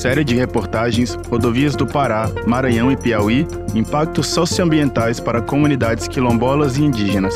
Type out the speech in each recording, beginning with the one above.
Série de reportagens Rodovias do Pará, Maranhão e Piauí, impactos socioambientais para comunidades quilombolas e indígenas.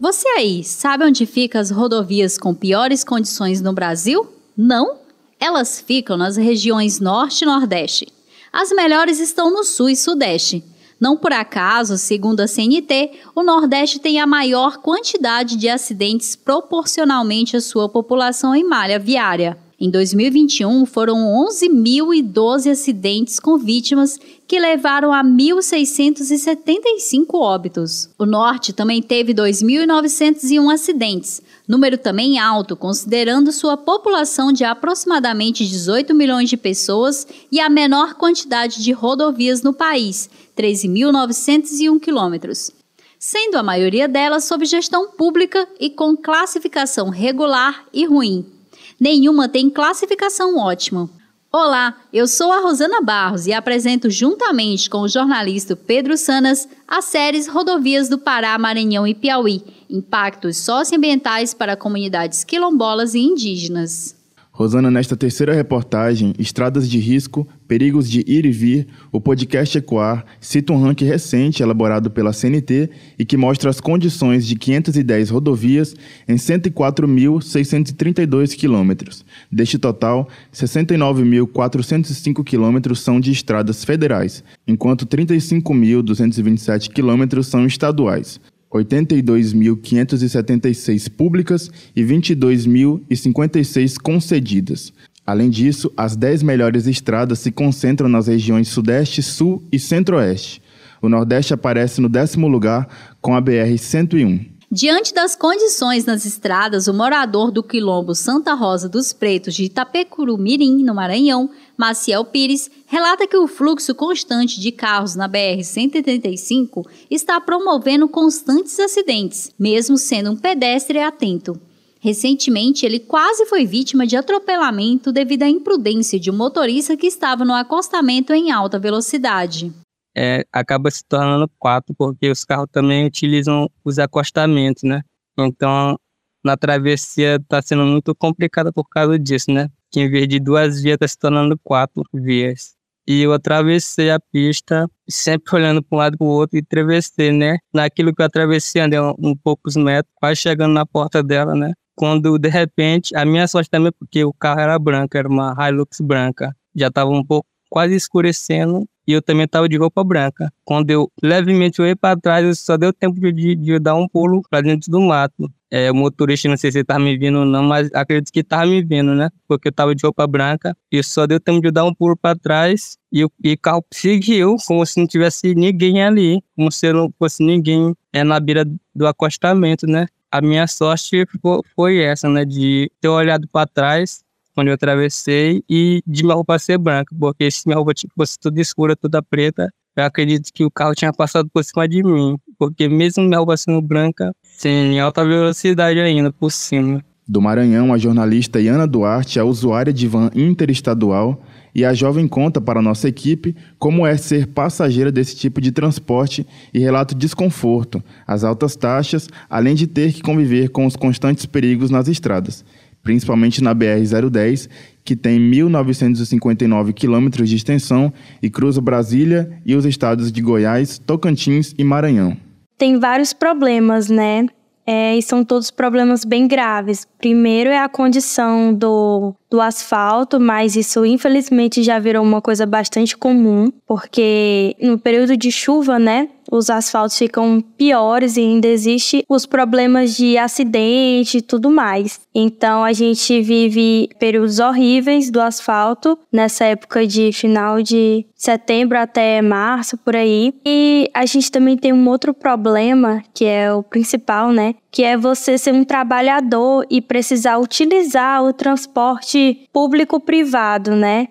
Você aí, sabe onde ficam as rodovias com piores condições no Brasil? Não? Elas ficam nas regiões Norte e Nordeste. As melhores estão no Sul e Sudeste. Não por acaso, segundo a CNT, o Nordeste tem a maior quantidade de acidentes proporcionalmente à sua população em malha viária. Em 2021, foram 11.012 acidentes com vítimas que levaram a 1.675 óbitos. O Norte também teve 2.901 acidentes, número também alto, considerando sua população de aproximadamente 18 milhões de pessoas e a menor quantidade de rodovias no país, 13.901 quilômetros sendo a maioria delas sob gestão pública e com classificação regular e ruim. Nenhuma tem classificação ótima. Olá, eu sou a Rosana Barros e apresento juntamente com o jornalista Pedro Sanas as séries Rodovias do Pará, Maranhão e Piauí, impactos socioambientais para comunidades quilombolas e indígenas. Rosana, nesta terceira reportagem, Estradas de Risco, Perigos de Ir e Vir, o podcast Ecoar cita um ranking recente elaborado pela CNT e que mostra as condições de 510 rodovias em 104.632 quilômetros. Deste total, 69.405 quilômetros são de estradas federais, enquanto 35.227 quilômetros são estaduais. 82.576 públicas e 22.056 concedidas. Além disso, as 10 melhores estradas se concentram nas regiões Sudeste, Sul e Centro-Oeste. O Nordeste aparece no décimo lugar com a BR-101. Diante das condições nas estradas, o morador do quilombo Santa Rosa dos Pretos de Itapecuru-Mirim, no Maranhão, Maciel Pires, relata que o fluxo constante de carros na BR-135 está promovendo constantes acidentes, mesmo sendo um pedestre atento. Recentemente, ele quase foi vítima de atropelamento devido à imprudência de um motorista que estava no acostamento em alta velocidade é, acaba se tornando quatro, porque os carros também utilizam os acostamentos, né? Então, na travessia está sendo muito complicada por causa disso, né? Que em vez de duas vias está se tornando quatro vias. E eu atravessei a pista, sempre olhando para um lado para o outro e atravessei, né? Naquilo que eu atravessei, andei um, um poucos metros, quase chegando na porta dela, né? Quando, de repente, a minha sorte também, porque o carro era branco, era uma Hilux branca, já estava um pouco quase escurecendo e eu também estava de roupa branca. Quando eu levemente olhei para trás, só deu tempo de, de, dar um pulo para dentro do mato. É, o motorista, não sei se estava me vendo ou não, mas acredito que estava me vendo, né? Porque eu estava de roupa branca e só deu tempo de dar um pulo para trás e, e o carro seguiu como se não tivesse ninguém ali, como se não fosse ninguém é, na beira do acostamento, né? A minha sorte foi essa, né? De ter olhado para trás quando eu atravessei e de minha roupa ser branca, porque se minha roupa fosse toda escura, toda preta, eu acredito que o carro tinha passado por cima de mim, porque mesmo minha roupa sendo branca, sem alta velocidade ainda por cima. Do Maranhão, a jornalista Iana Duarte é usuária de van interestadual e a jovem conta para nossa equipe como é ser passageira desse tipo de transporte e relata o desconforto, as altas taxas, além de ter que conviver com os constantes perigos nas estradas principalmente na BR-010, que tem 1.959 quilômetros de extensão e cruza Brasília e os estados de Goiás, Tocantins e Maranhão. Tem vários problemas, né? É, e são todos problemas bem graves. Primeiro é a condição do, do asfalto, mas isso infelizmente já virou uma coisa bastante comum, porque no período de chuva, né, os asfaltos ficam piores e ainda existe os problemas de acidente e tudo mais. Então a gente vive períodos horríveis do asfalto nessa época de final de setembro até março por aí. E a gente também tem um outro problema, que é o principal, né, que é você ser um trabalhador e precisar utilizar o transporte público-privado, né,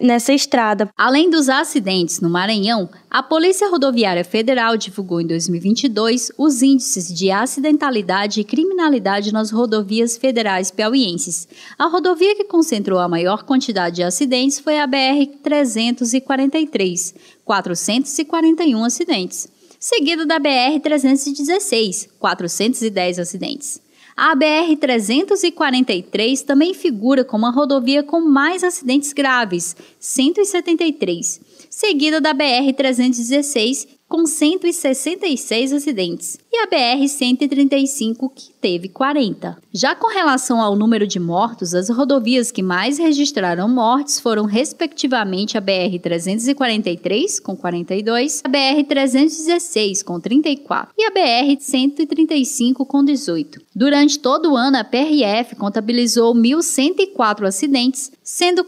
nessa estrada. Além dos acidentes no Maranhão, a Polícia Rodoviária Federal divulgou em 2022 os índices de acidentalidade e criminalidade nas rodovias federais piauienses. A rodovia que concentrou a maior quantidade de acidentes foi a BR-343, 441 acidentes seguido da BR-316, 410 acidentes. A BR-343 também figura como a rodovia com mais acidentes graves, 173, seguida da BR-316, com 166 acidentes, e a BR-135, que teve 40. Já com relação ao número de mortos, as rodovias que mais registraram mortes foram, respectivamente, a BR-343, com 42, a BR-316, com 34, e a BR-135, com 18. Durante todo o ano, a PRF contabilizou 1.104 acidentes, sendo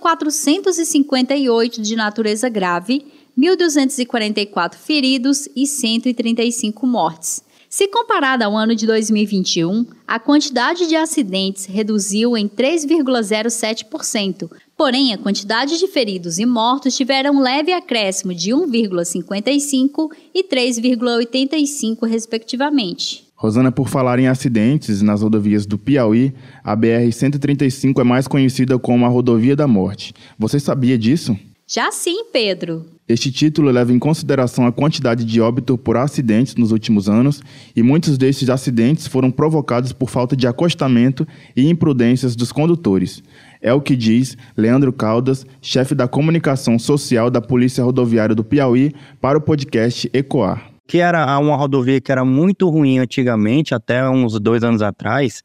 458 de natureza grave 1.244 feridos e 135 mortes. Se comparada ao ano de 2021, a quantidade de acidentes reduziu em 3,07%, porém a quantidade de feridos e mortos tiveram um leve acréscimo de 1,55% e 3,85%, respectivamente. Rosana, por falar em acidentes nas rodovias do Piauí, a BR-135 é mais conhecida como a Rodovia da Morte. Você sabia disso? Já sim, Pedro. Este título leva em consideração a quantidade de óbito por acidentes nos últimos anos, e muitos destes acidentes foram provocados por falta de acostamento e imprudências dos condutores. É o que diz Leandro Caldas, chefe da comunicação social da Polícia Rodoviária do Piauí, para o podcast Ecoar. Que era uma rodovia que era muito ruim antigamente, até uns dois anos atrás,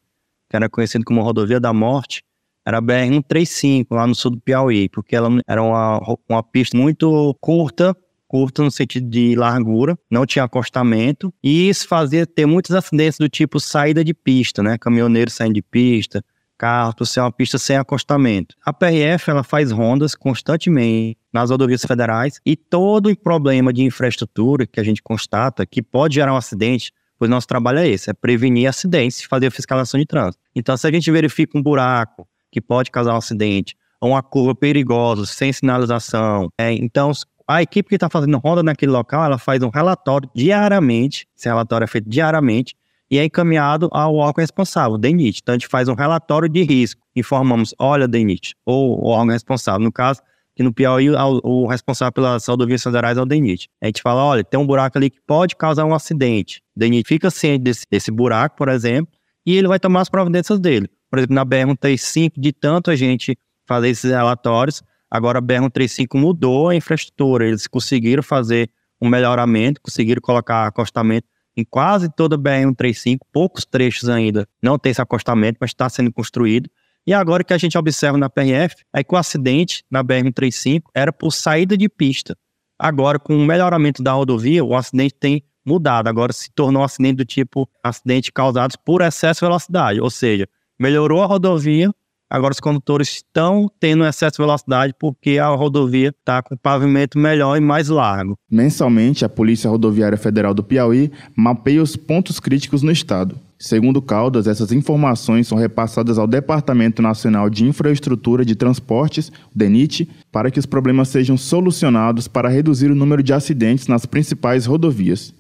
que era conhecido como Rodovia da Morte, era a BR-135, lá no sul do Piauí, porque ela era uma, uma pista muito curta, curta no sentido de largura, não tinha acostamento, e isso fazia ter muitos acidentes do tipo saída de pista, né? Caminhoneiro saindo de pista, carro, por ser uma pista sem acostamento. A PRF ela faz rondas constantemente nas rodovias federais e todo o problema de infraestrutura que a gente constata que pode gerar um acidente, pois nosso trabalho é esse, é prevenir acidentes e fazer a fiscalização de trânsito. Então, se a gente verifica um buraco, que pode causar um acidente, ou uma curva perigosa, sem sinalização. É, então, a equipe que está fazendo ronda naquele local, ela faz um relatório diariamente, esse relatório é feito diariamente, e é encaminhado ao órgão responsável, DENIT. Então, a gente faz um relatório de risco, informamos, olha, DENIT, ou o órgão responsável. No caso, que no Piauí, o responsável pelas rodovias federais é o DENIT. A gente fala, olha, tem um buraco ali que pode causar um acidente. O DENIT fica ciente desse, desse buraco, por exemplo, e ele vai tomar as providências dele por exemplo, na BR-135, de tanto a gente fazer esses relatórios, agora a BR-135 mudou a infraestrutura, eles conseguiram fazer um melhoramento, conseguiram colocar acostamento em quase toda a BR-135, poucos trechos ainda não tem esse acostamento, mas está sendo construído. E agora que a gente observa na PRF, é que o acidente na BR-135 era por saída de pista. Agora, com o melhoramento da rodovia, o acidente tem mudado. Agora se tornou um acidente do tipo acidente causado por excesso de velocidade, ou seja, melhorou a rodovia, agora os condutores estão tendo excesso de velocidade porque a rodovia está com pavimento melhor e mais largo. Mensalmente, a Polícia Rodoviária Federal do Piauí mapeia os pontos críticos no estado. Segundo Caldas, essas informações são repassadas ao Departamento Nacional de Infraestrutura de Transportes, DENIT, para que os problemas sejam solucionados para reduzir o número de acidentes nas principais rodovias.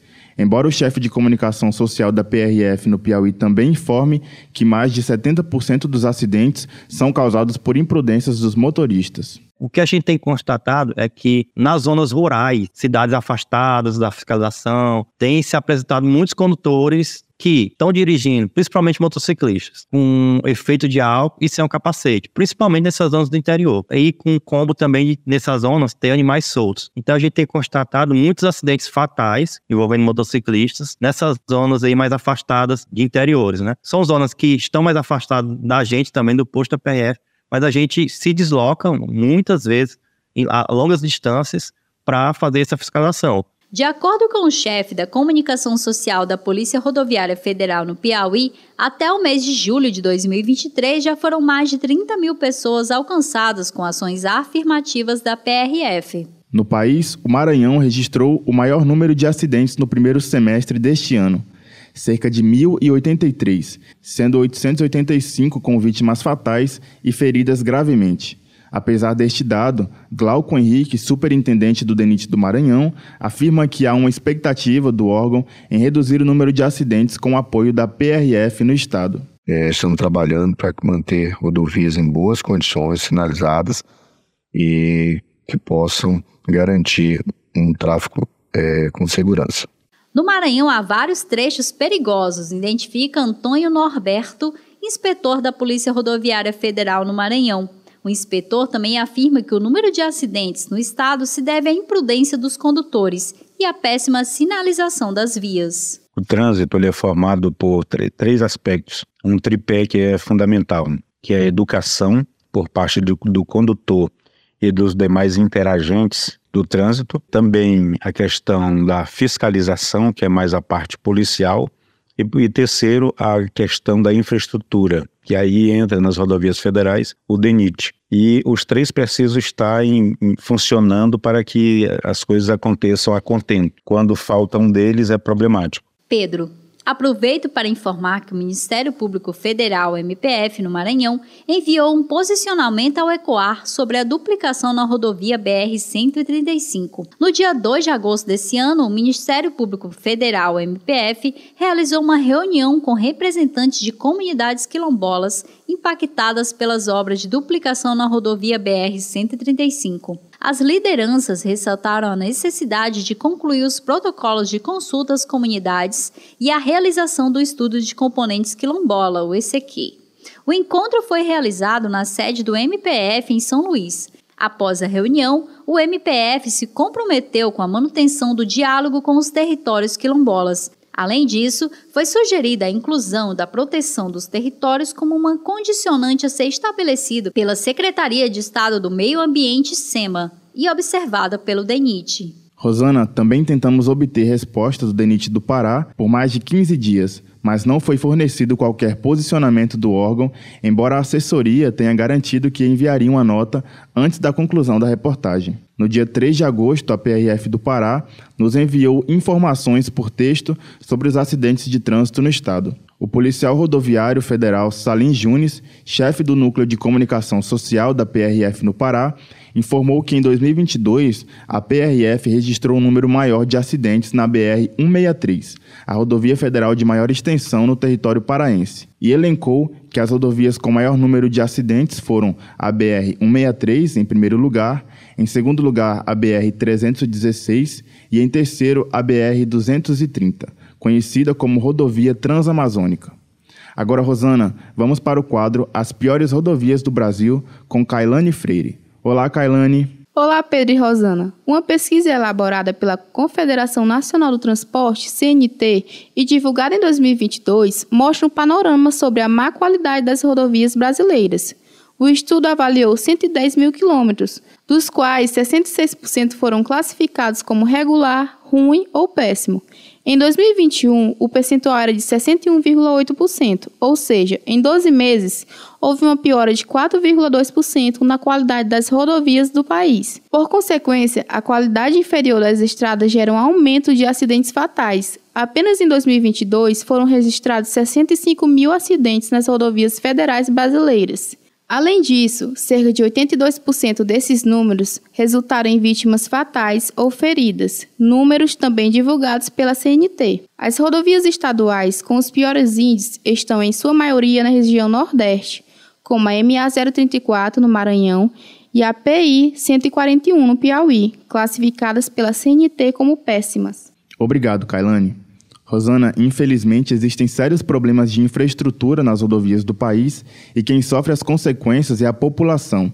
Embora o chefe de comunicação social da PRF no Piauí também informe que mais de 70% dos acidentes são causados por imprudências dos motoristas. O que a gente tem constatado é que nas zonas rurais, cidades afastadas da fiscalização, tem se apresentado muitos condutores que estão dirigindo, principalmente motociclistas, com efeito de álcool e sem um capacete, principalmente nessas zonas do interior. E com combo também de, nessas zonas ter animais soltos. Então a gente tem constatado muitos acidentes fatais envolvendo motociclistas nessas zonas aí mais afastadas de interiores, né? São zonas que estão mais afastadas da gente também do posto da PF, mas a gente se desloca muitas vezes a longas distâncias para fazer essa fiscalização. De acordo com o chefe da comunicação social da Polícia Rodoviária Federal no Piauí, até o mês de julho de 2023 já foram mais de 30 mil pessoas alcançadas com ações afirmativas da PRF. No país, o Maranhão registrou o maior número de acidentes no primeiro semestre deste ano, cerca de 1.083, sendo 885 com vítimas fatais e feridas gravemente. Apesar deste dado, Glauco Henrique, superintendente do DENIT do Maranhão, afirma que há uma expectativa do órgão em reduzir o número de acidentes com o apoio da PRF no estado. É, estamos trabalhando para manter rodovias em boas condições, sinalizadas e que possam garantir um tráfego é, com segurança. No Maranhão há vários trechos perigosos, identifica Antônio Norberto, inspetor da Polícia Rodoviária Federal no Maranhão. O inspetor também afirma que o número de acidentes no estado se deve à imprudência dos condutores e à péssima sinalização das vias. O trânsito é formado por três aspectos. Um tripé que é fundamental, que é a educação por parte do, do condutor e dos demais interagentes do trânsito, também a questão da fiscalização, que é mais a parte policial, e, e terceiro, a questão da infraestrutura, que aí entra nas rodovias federais o DENIT. E os três precisam estar em, em, funcionando para que as coisas aconteçam a contento. Quando falta um deles, é problemático. Pedro, Aproveito para informar que o Ministério Público Federal, MPF, no Maranhão, enviou um posicionamento ao ECOAR sobre a duplicação na rodovia BR-135. No dia 2 de agosto desse ano, o Ministério Público Federal, MPF, realizou uma reunião com representantes de comunidades quilombolas impactadas pelas obras de duplicação na rodovia BR-135. As lideranças ressaltaram a necessidade de concluir os protocolos de consulta às comunidades e a realização do estudo de componentes quilombola, o ECQ. O encontro foi realizado na sede do MPF em São Luís. Após a reunião, o MPF se comprometeu com a manutenção do diálogo com os territórios quilombolas, Além disso, foi sugerida a inclusão da proteção dos territórios como uma condicionante a ser estabelecido pela Secretaria de Estado do Meio Ambiente, SEMA, e observada pelo DENIT. Rosana, também tentamos obter respostas do DENIT do Pará por mais de 15 dias, mas não foi fornecido qualquer posicionamento do órgão, embora a assessoria tenha garantido que enviaria uma nota antes da conclusão da reportagem. No dia 3 de agosto, a PRF do Pará nos enviou informações por texto sobre os acidentes de trânsito no estado. O policial rodoviário federal Salim Junes, chefe do Núcleo de Comunicação Social da PRF no Pará, informou que em 2022 a PRF registrou um número maior de acidentes na BR-163, a rodovia federal de maior extensão no território paraense, e elencou que as rodovias com maior número de acidentes foram a BR-163 em primeiro lugar, em segundo lugar a BR-316 e em terceiro a BR-230, conhecida como rodovia transamazônica. Agora, Rosana, vamos para o quadro As Piores Rodovias do Brasil com Kailane Freire. Olá, Kailane. Olá, Pedro e Rosana. Uma pesquisa elaborada pela Confederação Nacional do Transporte, CNT, e divulgada em 2022, mostra um panorama sobre a má qualidade das rodovias brasileiras. O estudo avaliou 110 mil quilômetros, dos quais 66% foram classificados como regular, ruim ou péssimo. Em 2021, o percentual era de 61,8%, ou seja, em 12 meses, houve uma piora de 4,2% na qualidade das rodovias do país. Por consequência, a qualidade inferior das estradas gera um aumento de acidentes fatais. Apenas em 2022 foram registrados 65 mil acidentes nas rodovias federais brasileiras. Além disso, cerca de 82% desses números resultaram em vítimas fatais ou feridas, números também divulgados pela CNT. As rodovias estaduais com os piores índices estão em sua maioria na região Nordeste, como a MA 034 no Maranhão e a PI 141 no Piauí, classificadas pela CNT como péssimas. Obrigado, Kailane. Rosana, infelizmente existem sérios problemas de infraestrutura nas rodovias do país e quem sofre as consequências é a população.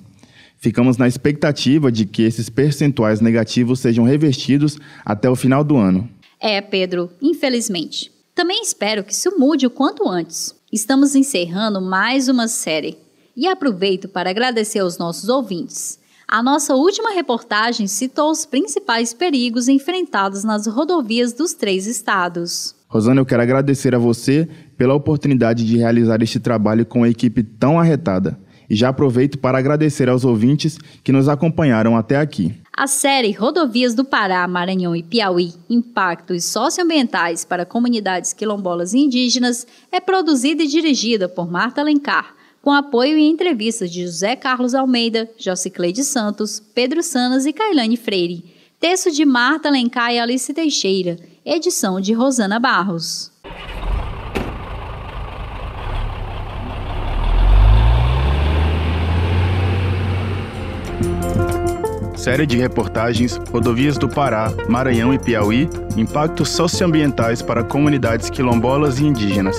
Ficamos na expectativa de que esses percentuais negativos sejam revertidos até o final do ano. É, Pedro, infelizmente. Também espero que isso mude o quanto antes. Estamos encerrando mais uma série e aproveito para agradecer aos nossos ouvintes. A nossa última reportagem citou os principais perigos enfrentados nas rodovias dos três estados. Rosana, eu quero agradecer a você pela oportunidade de realizar este trabalho com uma equipe tão arretada. E já aproveito para agradecer aos ouvintes que nos acompanharam até aqui. A série Rodovias do Pará, Maranhão e Piauí: Impactos Socioambientais para Comunidades Quilombolas e Indígenas é produzida e dirigida por Marta Alencar com apoio e entrevistas de José Carlos Almeida, Jocicleide Santos, Pedro Sanas e Cailane Freire. Texto de Marta Alencar e Alice Teixeira. Edição de Rosana Barros. Série de reportagens Rodovias do Pará, Maranhão e Piauí, impactos socioambientais para comunidades quilombolas e indígenas.